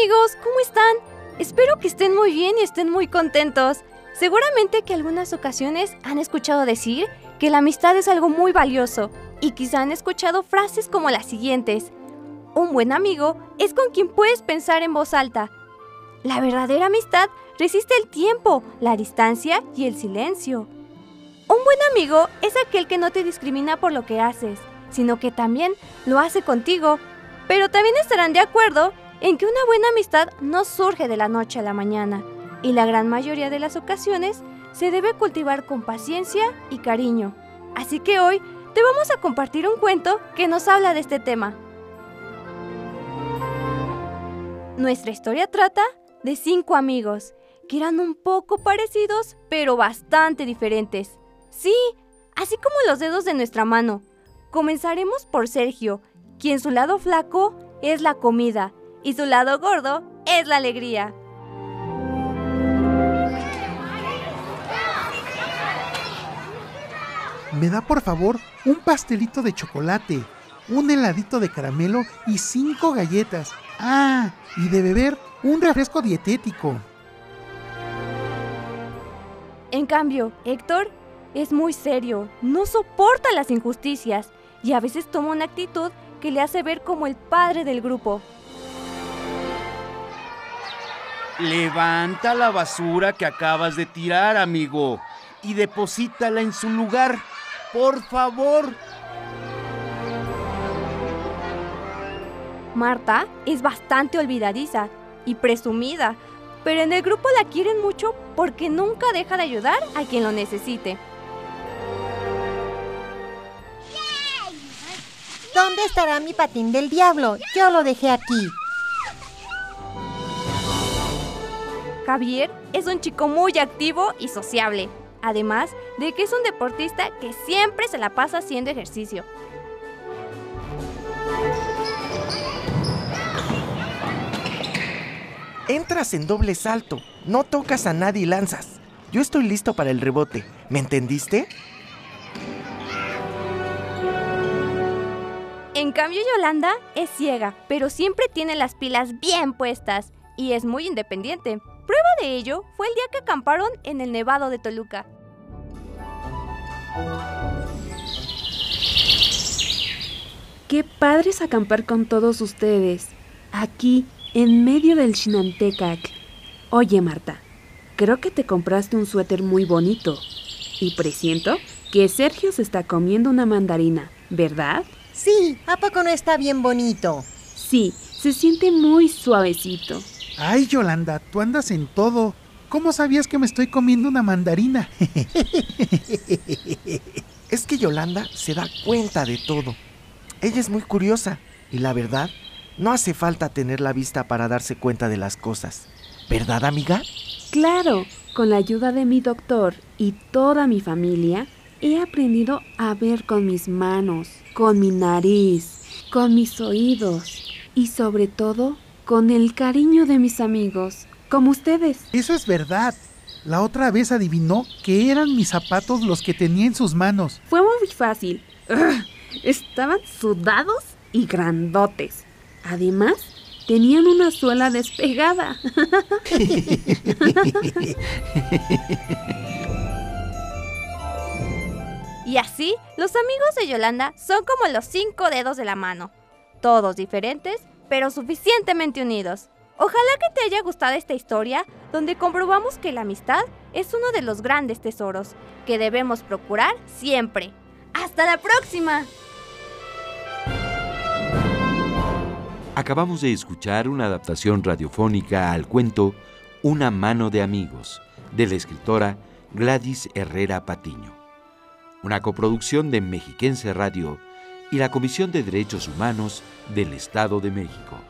amigos, ¿cómo están? Espero que estén muy bien y estén muy contentos. Seguramente que algunas ocasiones han escuchado decir que la amistad es algo muy valioso y quizá han escuchado frases como las siguientes. Un buen amigo es con quien puedes pensar en voz alta. La verdadera amistad resiste el tiempo, la distancia y el silencio. Un buen amigo es aquel que no te discrimina por lo que haces, sino que también lo hace contigo. Pero también estarán de acuerdo en que una buena amistad no surge de la noche a la mañana, y la gran mayoría de las ocasiones se debe cultivar con paciencia y cariño. Así que hoy te vamos a compartir un cuento que nos habla de este tema. Nuestra historia trata de cinco amigos que eran un poco parecidos pero bastante diferentes. Sí, así como los dedos de nuestra mano. Comenzaremos por Sergio, quien su lado flaco es la comida y su lado gordo es la alegría. ¿Me da por favor un pastelito de chocolate, un heladito de caramelo y cinco galletas? Ah, y de beber un refresco dietético. En cambio, Héctor es muy serio, no soporta las injusticias y a veces toma una actitud que le hace ver como el padre del grupo. Levanta la basura que acabas de tirar, amigo, y deposítala en su lugar. Por favor. Marta es bastante olvidadiza y presumida, pero en el grupo la quieren mucho porque nunca deja de ayudar a quien lo necesite. ¿Dónde estará mi patín del diablo? Yo lo dejé aquí. Javier es un chico muy activo y sociable, además de que es un deportista que siempre se la pasa haciendo ejercicio. Entras en doble salto, no tocas a nadie y lanzas. Yo estoy listo para el rebote, ¿me entendiste? En cambio, Yolanda es ciega, pero siempre tiene las pilas bien puestas y es muy independiente. Prueba de ello fue el día que acamparon en el Nevado de Toluca. Qué padre es acampar con todos ustedes, aquí, en medio del Chinantecac. Oye, Marta, creo que te compraste un suéter muy bonito. Y presiento que Sergio se está comiendo una mandarina, ¿verdad? Sí, ¿a poco no está bien bonito? Sí, se siente muy suavecito. Ay, Yolanda, tú andas en todo. ¿Cómo sabías que me estoy comiendo una mandarina? es que Yolanda se da cuenta de todo. Ella es muy curiosa y la verdad, no hace falta tener la vista para darse cuenta de las cosas. ¿Verdad, amiga? Claro, con la ayuda de mi doctor y toda mi familia, he aprendido a ver con mis manos, con mi nariz, con mis oídos y sobre todo con el cariño de mis amigos, como ustedes. Eso es verdad. La otra vez adivinó que eran mis zapatos los que tenía en sus manos. Fue muy fácil. Ugh, estaban sudados y grandotes. Además, tenían una suela despegada. y así, los amigos de Yolanda son como los cinco dedos de la mano. Todos diferentes, pero suficientemente unidos. Ojalá que te haya gustado esta historia, donde comprobamos que la amistad es uno de los grandes tesoros que debemos procurar siempre. ¡Hasta la próxima! Acabamos de escuchar una adaptación radiofónica al cuento Una mano de amigos, de la escritora Gladys Herrera Patiño. Una coproducción de Mexiquense Radio y la Comisión de Derechos Humanos del Estado de México.